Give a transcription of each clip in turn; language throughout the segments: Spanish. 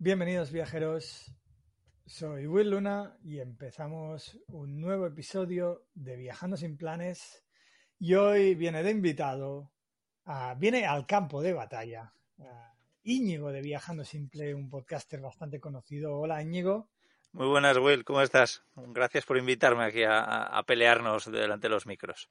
Bienvenidos viajeros, soy Will Luna y empezamos un nuevo episodio de Viajando sin planes y hoy viene de invitado, a- viene al campo de batalla, a Íñigo de Viajando Simple, un podcaster bastante conocido. Hola Íñigo. Muy buenas, Will, ¿cómo estás? Gracias por invitarme aquí a, a- a pelearnos delante de los micros.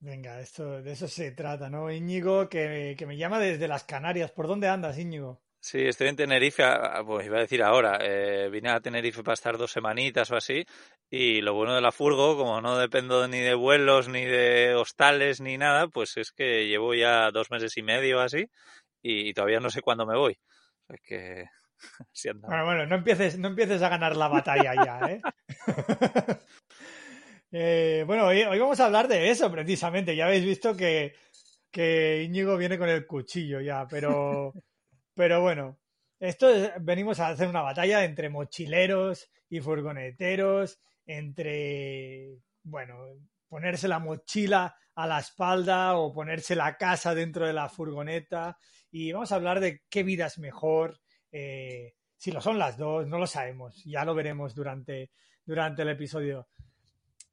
Venga, esto, de eso se trata, ¿no? Íñigo, que, que me llama desde las Canarias. ¿Por dónde andas, Íñigo? Sí, estoy en Tenerife, pues iba a decir ahora, eh, vine a Tenerife para estar dos semanitas o así, y lo bueno de la furgo, como no dependo ni de vuelos, ni de hostales, ni nada, pues es que llevo ya dos meses y medio así, y, todavía no sé cuándo me voy. O que. Bueno, bueno, no empieces, no empieces a ganar la batalla ya, ¿eh? Eh, bueno, hoy, hoy vamos a hablar de eso precisamente. Ya habéis visto que, que Íñigo viene con el cuchillo ya, pero, pero bueno, esto es- venimos a hacer una batalla entre mochileros y furgoneteros, entre, bueno, ponerse la mochila a la espalda o ponerse la casa dentro de la furgoneta y vamos a hablar de qué vida es mejor, eh, si lo son las dos, no lo sabemos, ya lo veremos durante, durante el episodio.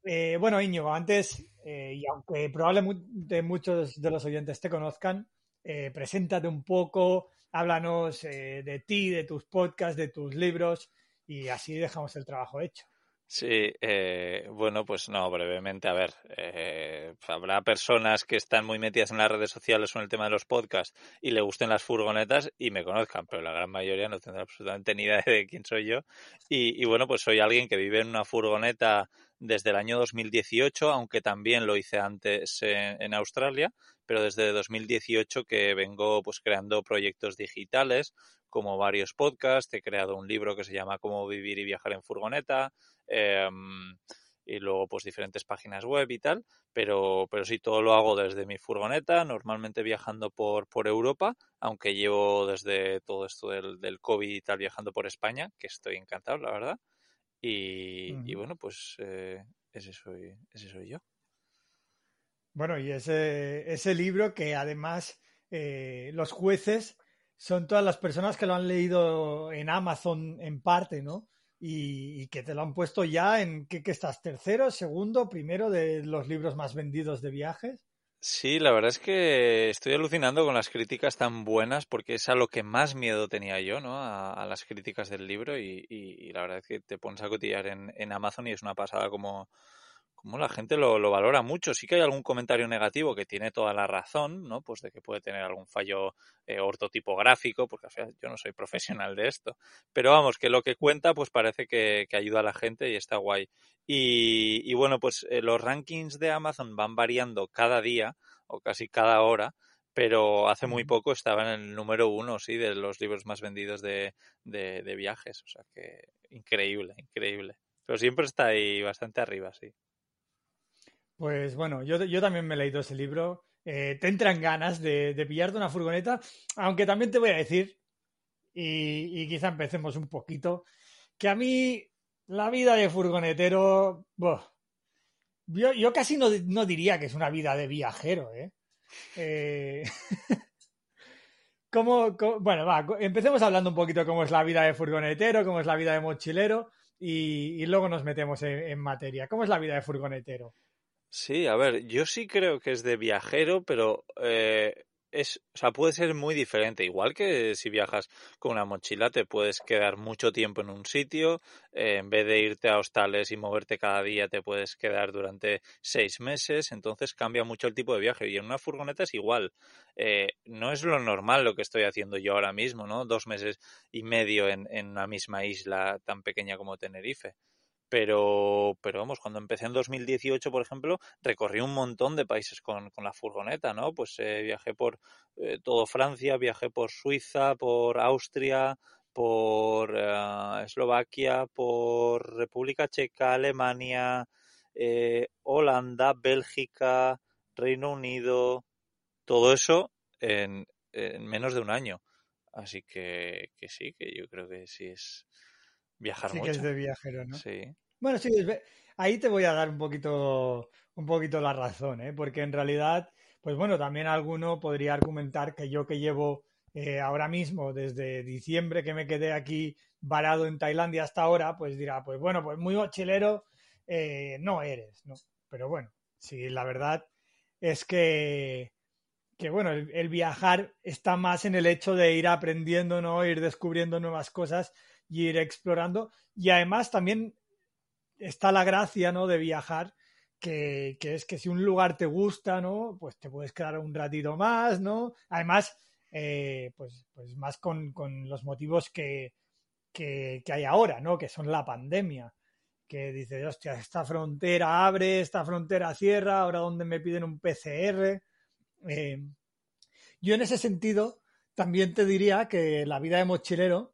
Eh, bueno, Íñigo, antes, eh, y aunque probablemente muchos de los oyentes te conozcan, eh, preséntate un poco, háblanos eh, de ti, de tus podcasts, de tus libros, y así dejamos el trabajo hecho. Sí, eh, bueno, pues no, brevemente, a ver, eh, habrá personas que están muy metidas en las redes sociales o en el tema de los podcasts y le gusten las furgonetas y me conozcan, pero la gran mayoría no tendrá absolutamente ni idea de quién soy yo. Y, y bueno, pues soy alguien que vive en una furgoneta desde el año 2018, aunque también lo hice antes en, en Australia, pero desde 2018 que vengo pues creando proyectos digitales como varios podcasts, he creado un libro que se llama Cómo vivir y viajar en furgoneta, eh, y luego pues diferentes páginas web y tal, pero, pero sí, todo lo hago desde mi furgoneta, normalmente viajando por, por Europa, aunque llevo desde todo esto del, del COVID y tal viajando por España, que estoy encantado, la verdad. Y, y bueno, pues eh, ese, soy, ese soy yo. Bueno, y ese, ese libro que además eh, los jueces son todas las personas que lo han leído en Amazon en parte, ¿no? Y, y que te lo han puesto ya en, ¿qué, qué estás? ¿Tercero, segundo, primero de los libros más vendidos de viajes? Sí, la verdad es que estoy alucinando con las críticas tan buenas porque es a lo que más miedo tenía yo, ¿no? A, a las críticas del libro y, y- y la verdad es que te pones a cotillar en, en Amazon y es una pasada como, como la gente lo, lo valora mucho. Sí que hay algún comentario negativo que tiene toda la razón, ¿no? Pues de que puede tener algún fallo eh, ortotipográfico, porque yo no soy profesional de esto. Pero vamos, que lo que cuenta pues parece que, que ayuda a la gente y está guay. Y, y bueno, pues eh, los rankings de Amazon van variando cada día o casi cada hora, pero hace muy poco estaba en el número uno, sí, de los libros más vendidos de, de, de viajes. O sea que increíble, increíble. Pero siempre está ahí bastante arriba, sí. Pues bueno, yo, yo también me he leído ese libro. Eh, te entran ganas de, de pillarte una furgoneta, aunque también te voy a decir, y, y quizá empecemos un poquito, que a mí la vida de furgonetero, yo, yo casi no, no diría que es una vida de viajero, ¿eh? Eh, ¿cómo- cómo- bueno, va, empecemos hablando un poquito de cómo es la vida de furgonetero, cómo es la vida de mochilero, y, y luego nos metemos en, en materia. ¿Cómo es la vida de furgonetero? Sí, a ver, yo sí creo que es de viajero, pero eh, es, o sea, puede ser muy diferente. Igual que si viajas con una mochila, te puedes quedar mucho tiempo en un sitio, eh, en vez de irte a hostales y moverte cada día, te puedes quedar durante seis meses, entonces cambia mucho el tipo de viaje. Y en una furgoneta es igual. Eh, no es lo normal lo que estoy haciendo yo ahora mismo, ¿no? Dos meses y medio en, en una misma isla tan pequeña como Tenerife. Pero, pero vamos, cuando empecé en 2018, por ejemplo, recorrí un montón de países con, con la furgoneta, ¿no? Pues eh, viajé por eh, todo Francia, viajé por Suiza, por Austria, por eh, Eslovaquia, por República Checa, Alemania, eh, Holanda, Bélgica, Reino Unido, todo eso en, en menos de un año. Así que, que sí, que yo creo que sí es viajar Sí mucho. que es de viajero, ¿no? Sí. Bueno, sí, ahí te voy a dar un poquito, un poquito la razón, ¿eh? Porque en realidad, pues bueno, también alguno podría argumentar que yo que llevo eh, ahora mismo, desde diciembre que me quedé aquí varado en Tailandia hasta ahora, pues dirá, pues bueno, pues muy mochilero eh, no eres, ¿no? Pero bueno, sí, la verdad es que, que bueno, el, el viajar está más en el hecho de ir aprendiendo, ¿no? Ir descubriendo nuevas cosas y ir explorando. Y además también está la gracia, ¿no? De viajar, que, que es que si un lugar te gusta, ¿no? Pues te puedes quedar un ratito más, ¿no? Además, eh, pues, pues más con, con los motivos que, que, que hay ahora, ¿no? Que son la pandemia. Que dices, hostia, esta frontera abre, esta frontera cierra, ahora donde me piden un PCR. Eh, yo en ese sentido también te diría que la vida de mochilero